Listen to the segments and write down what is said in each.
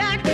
turn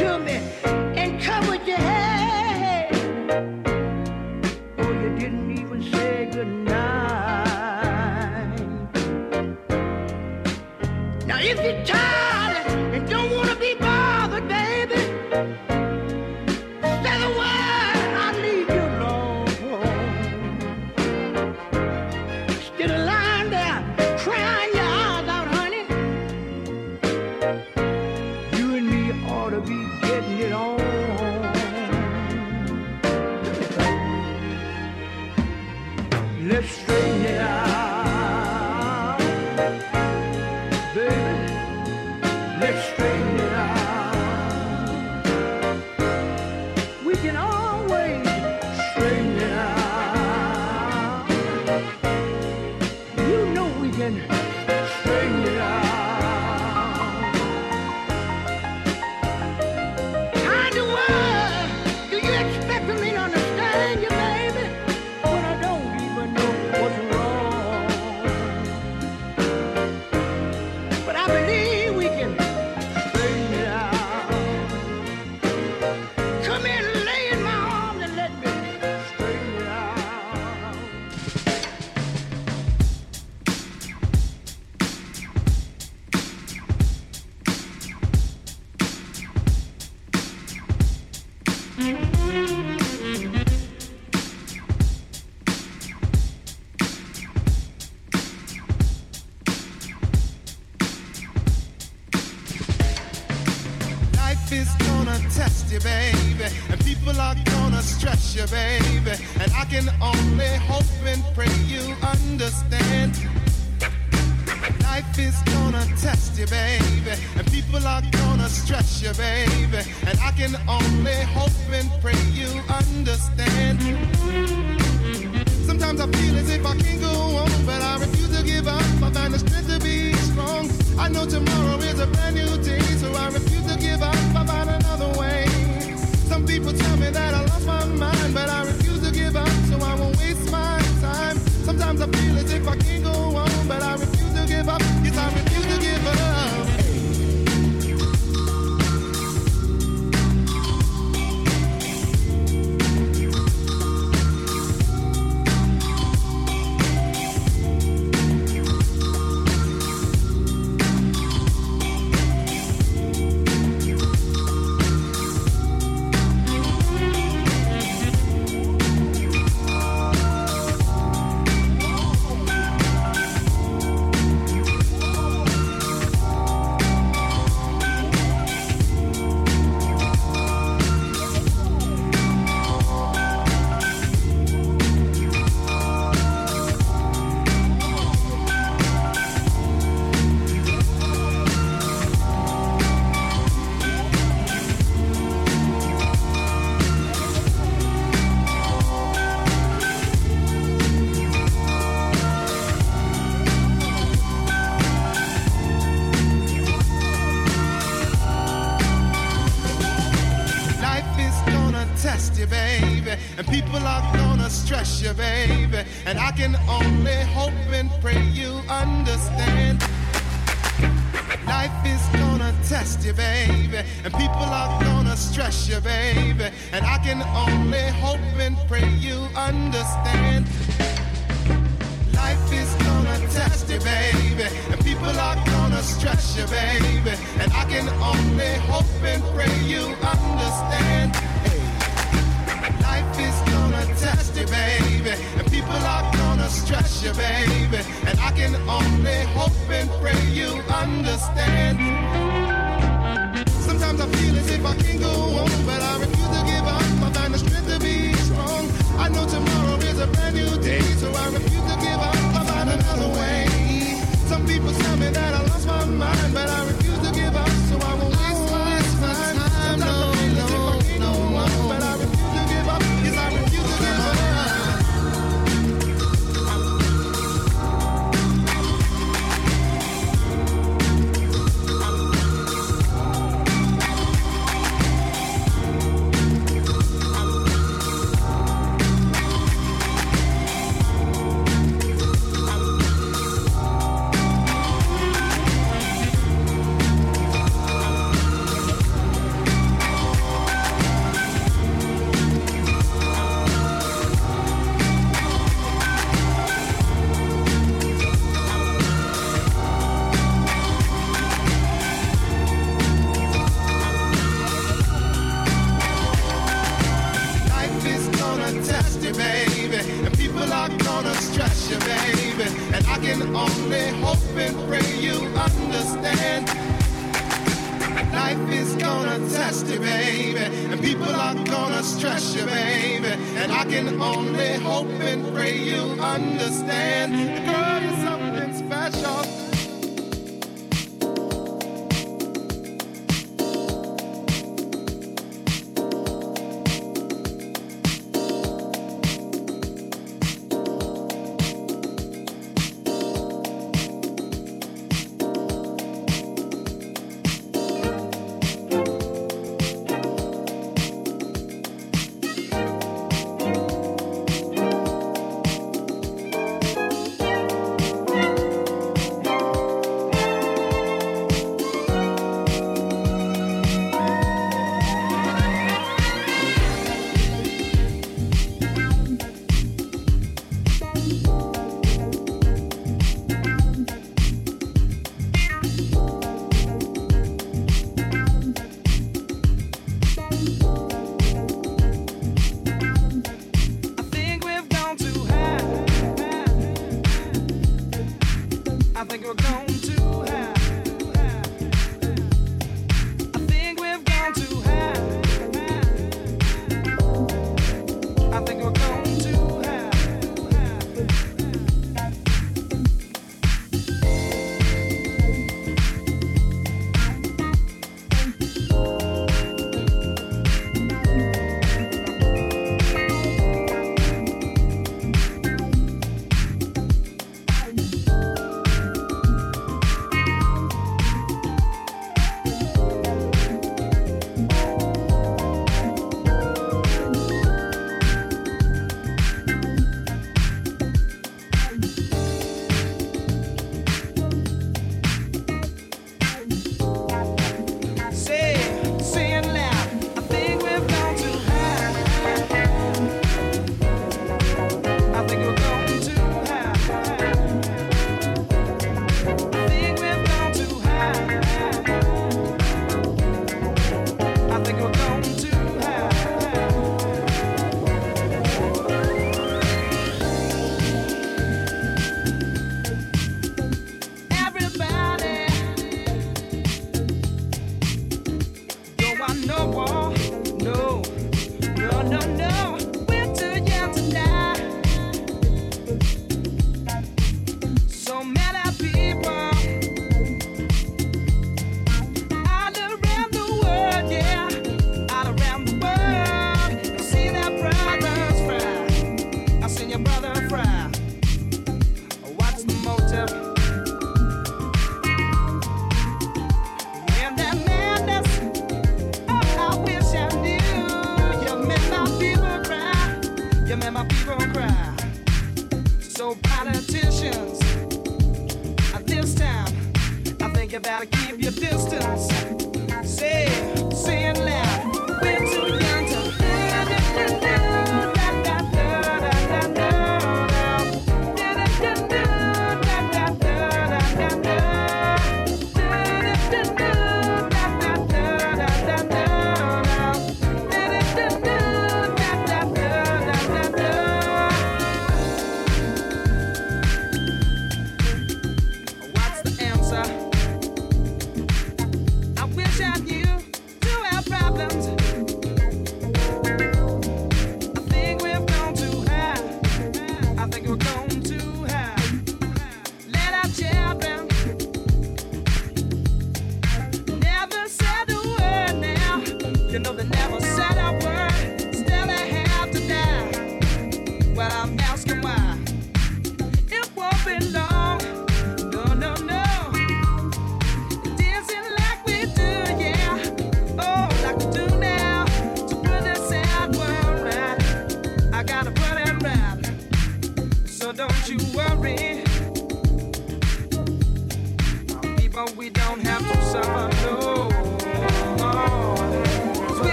Saying we're no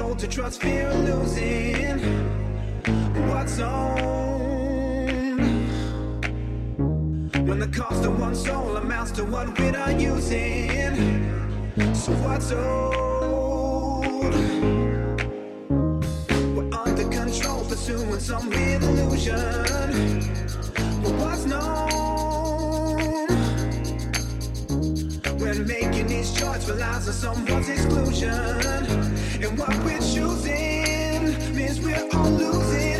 told to trust fear of losing what's own. When the cost of one soul amounts to what we are using, so what's old? We're under control, pursuing some illusion. But what's known? These choices relies on someone's exclusion. And what we're choosing means we're all losing.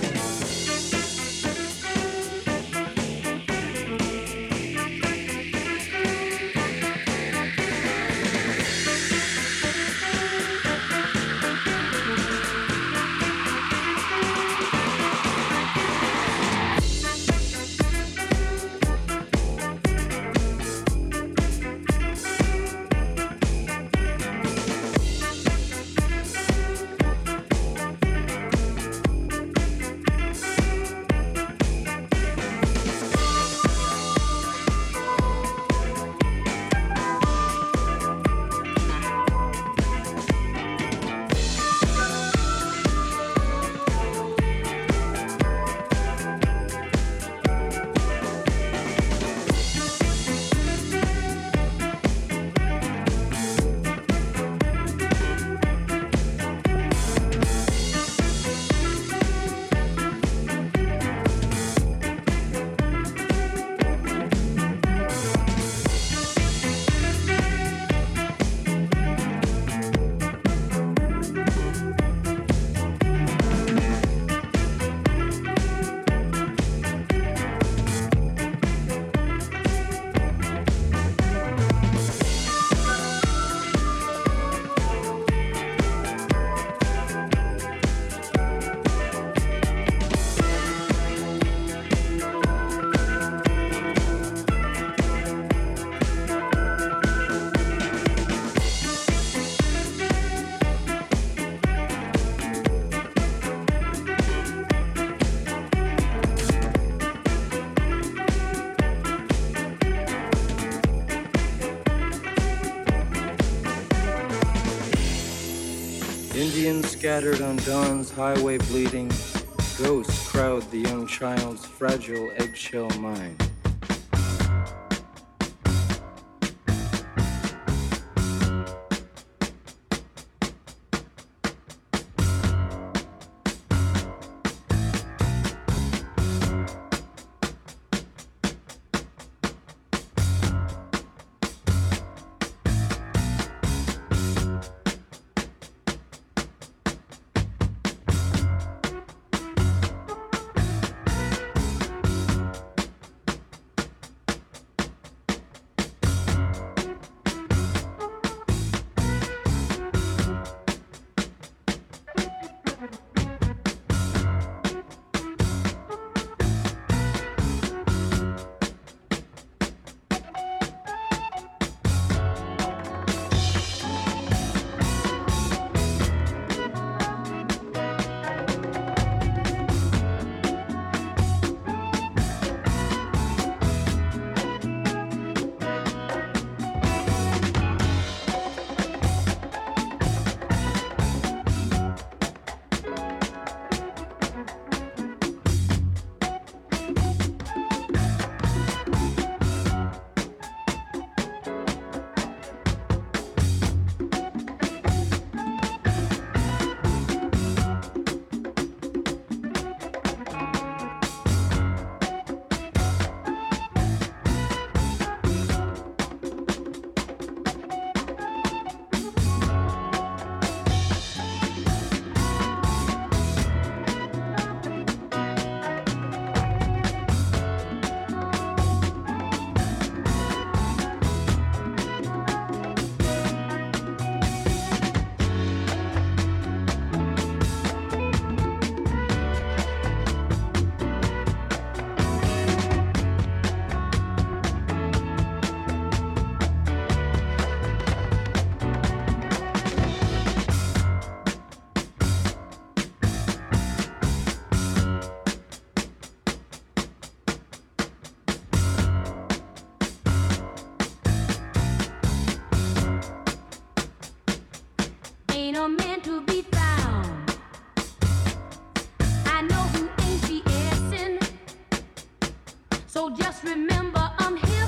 Scattered on dawn's highway bleeding, ghosts crowd the young child's fragile eggshell mind. remember I'm here.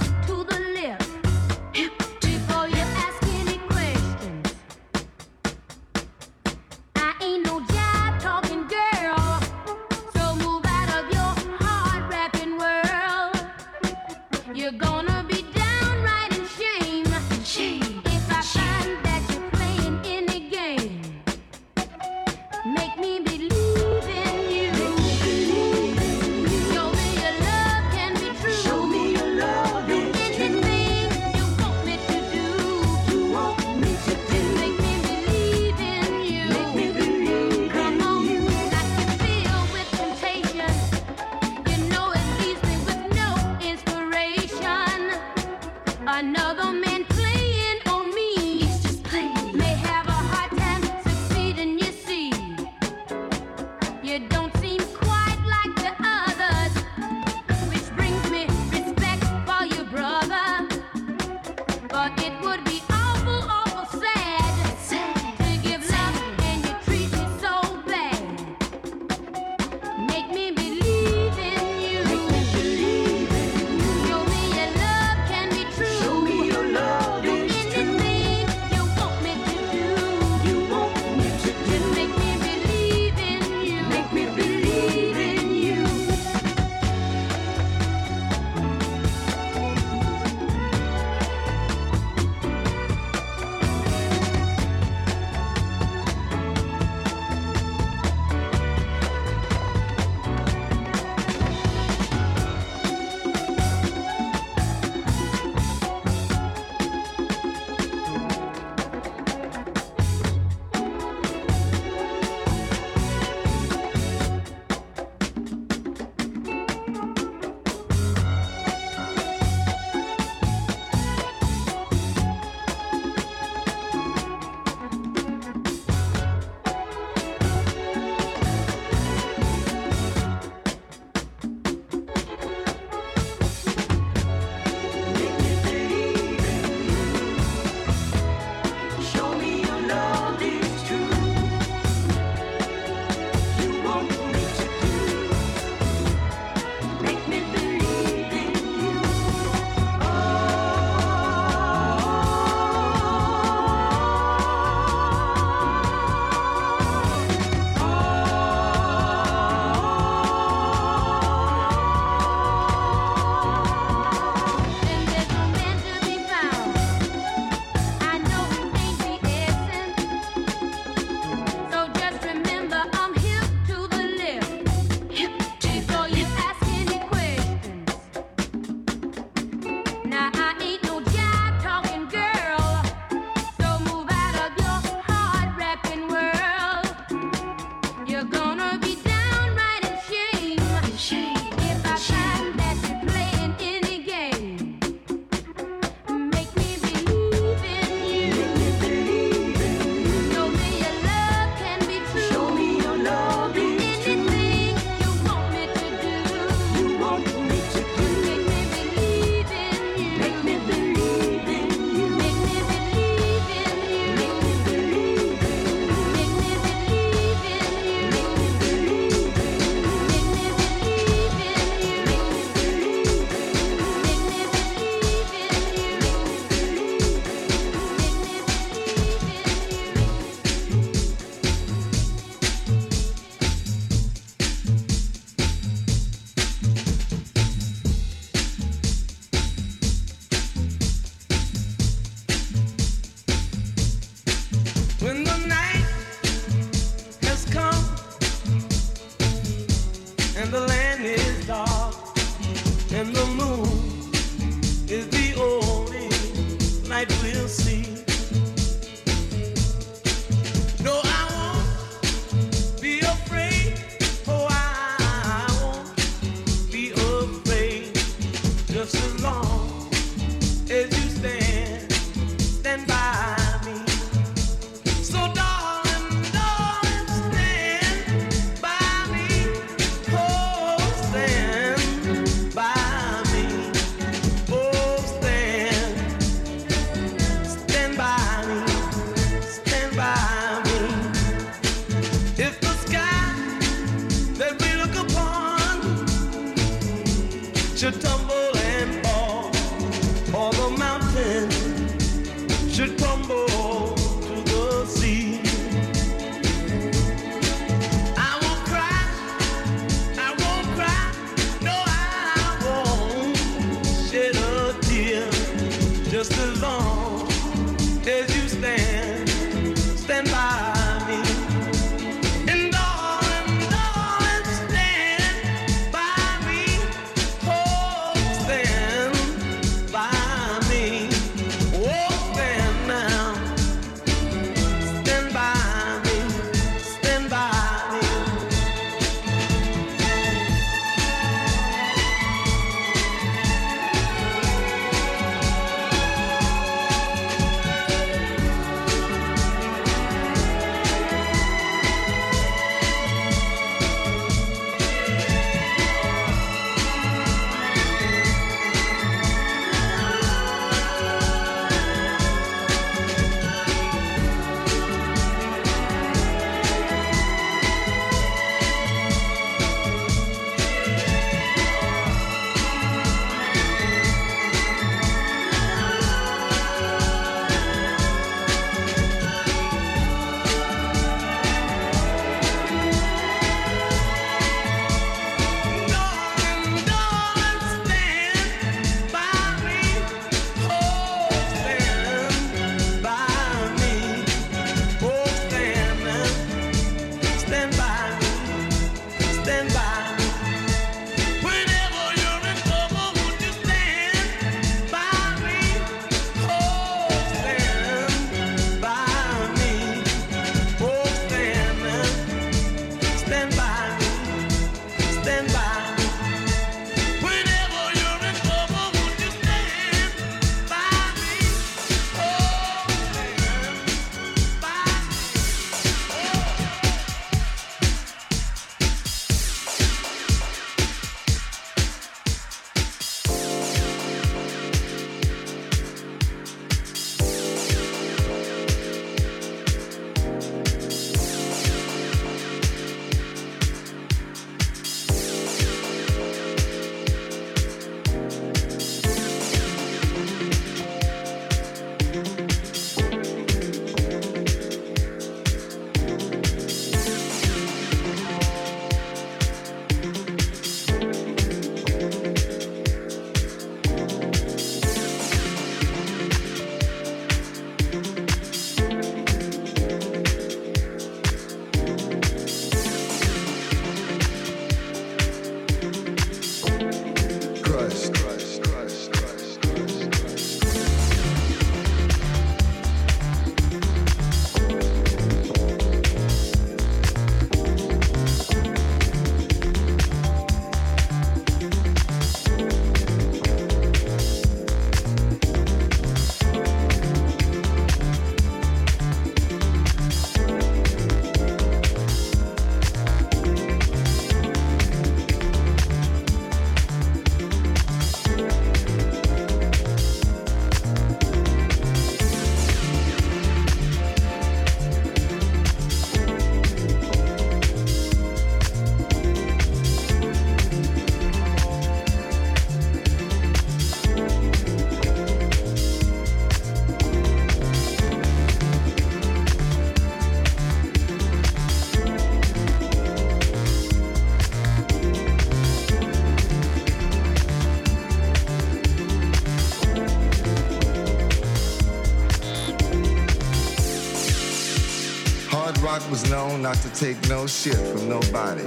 Not to take no shit from nobody.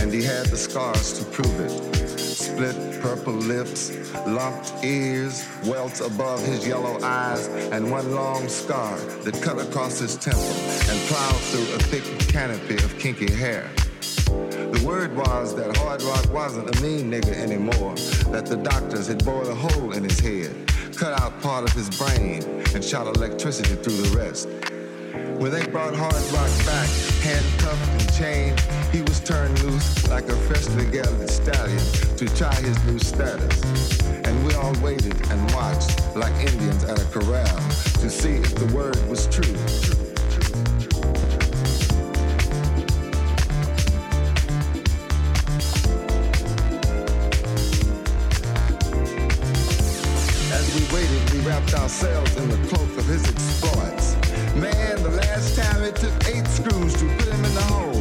And and he had the scars to prove it. Split purple lips, lumped ears, welts above his yellow eyes, and one long scar that cut across his temple and plowed through a thick canopy of kinky hair. The word was that Hard Rock wasn't a mean nigga anymore, that the doctors had bored a hole in his head, cut out part of his brain, and shot electricity through the rest. When they brought Hard Rock back, handcuffed and chained, he was turned loose like a freshly gelded stallion to try his new status. And we all waited and watched like Indians at a corral to see if the word was true. As we waited, we wrapped ourselves in the cloak of his exploits. Last time it took eight screws to put him in the hole.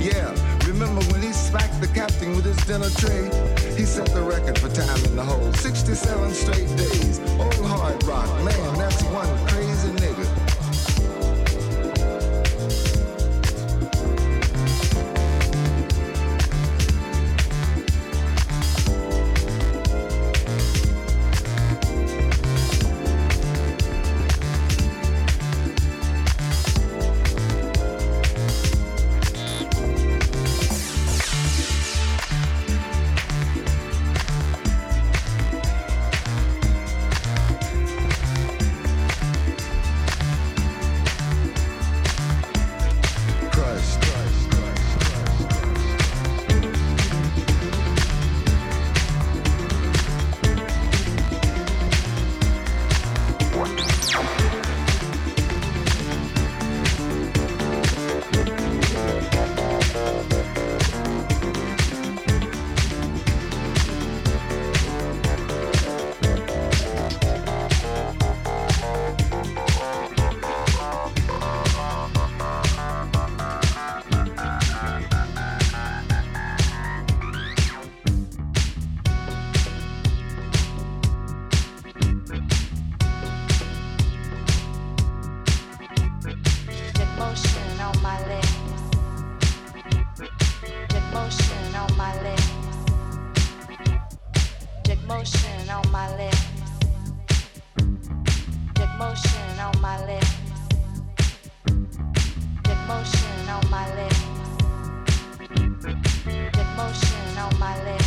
Yeah, remember when he smacked the captain with his dinner tray? He set the record for time in the hole. 67 straight days. Old hard rock, man, that's one my lips. Good motion on my lips. Good motion on my lips. Good motion on my lips.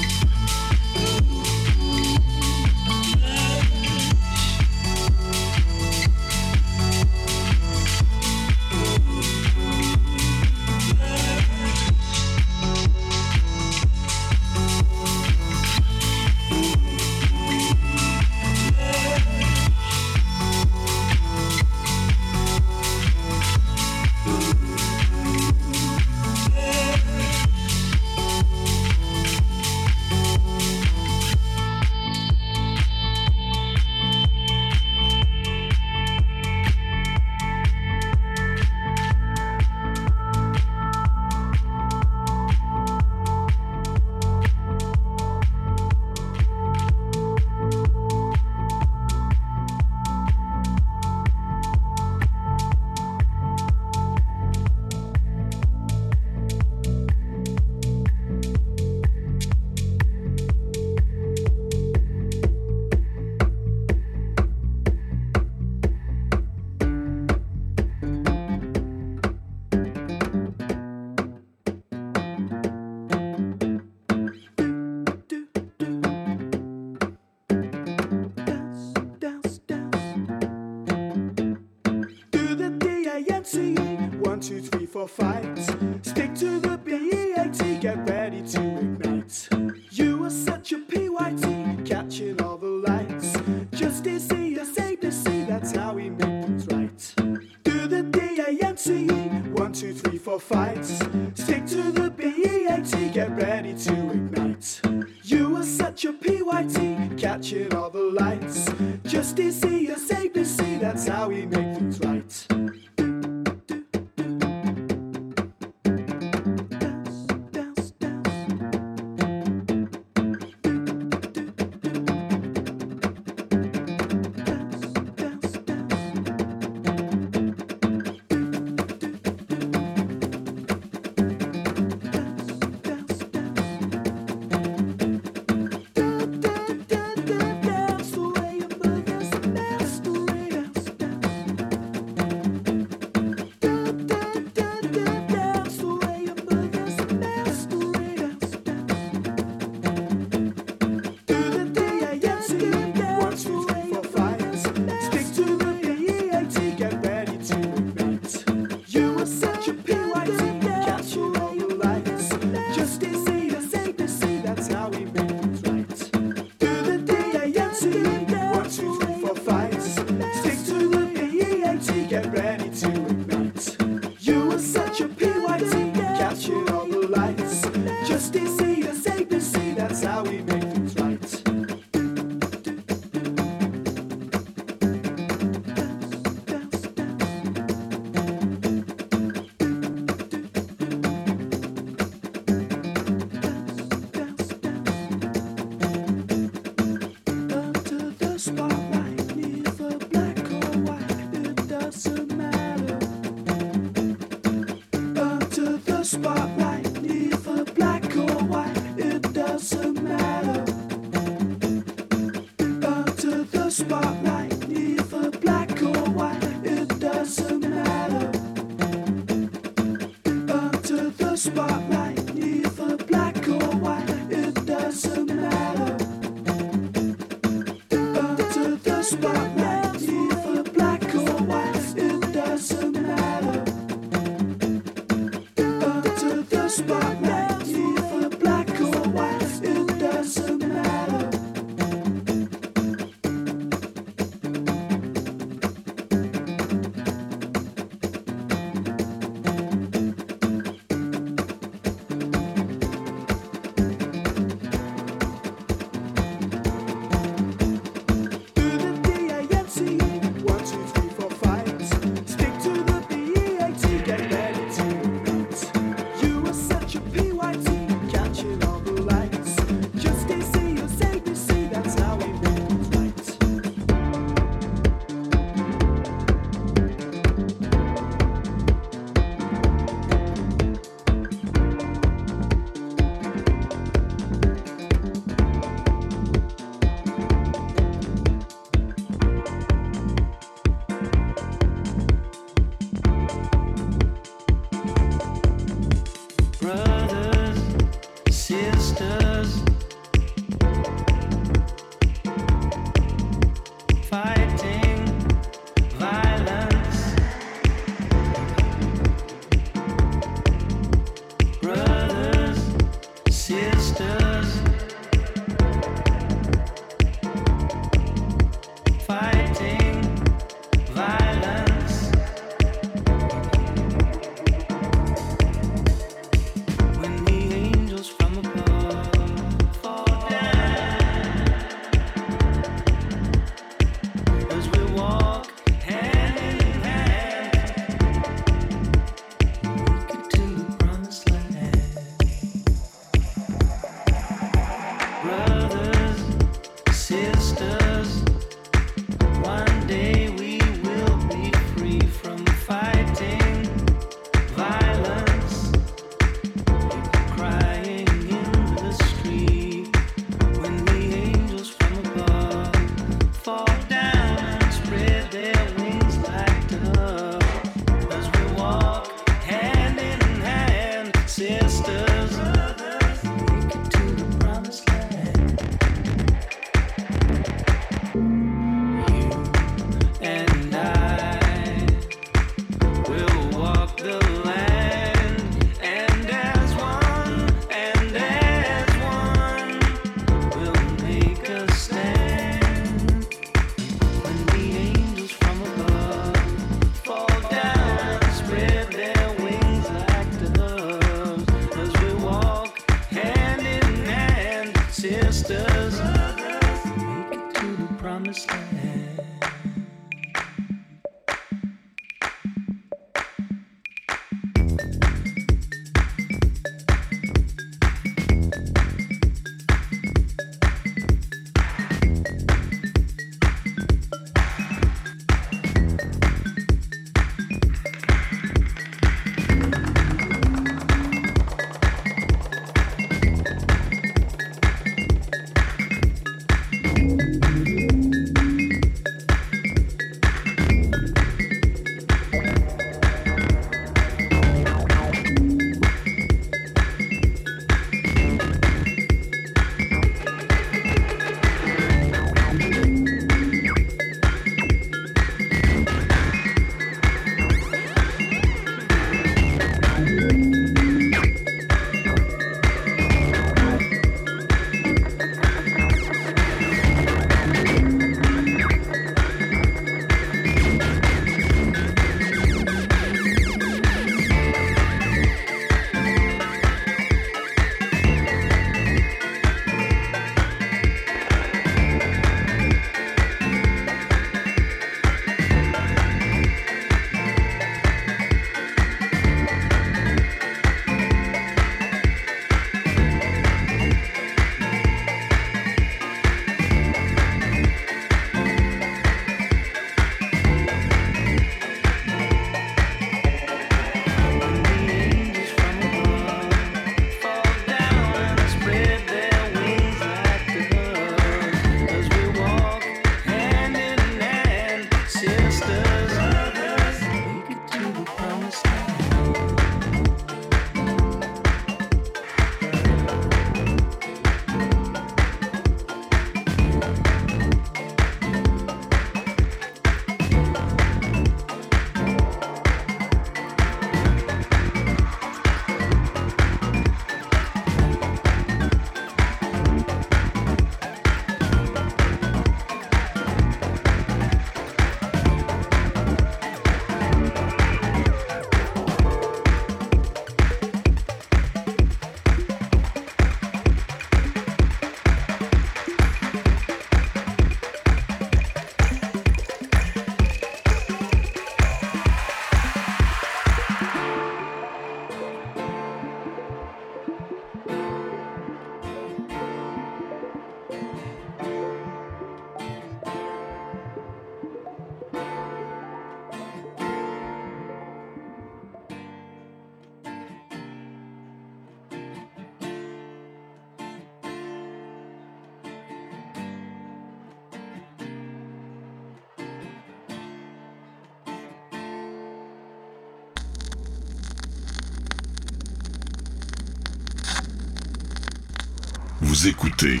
Écoutez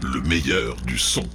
le meilleur du son.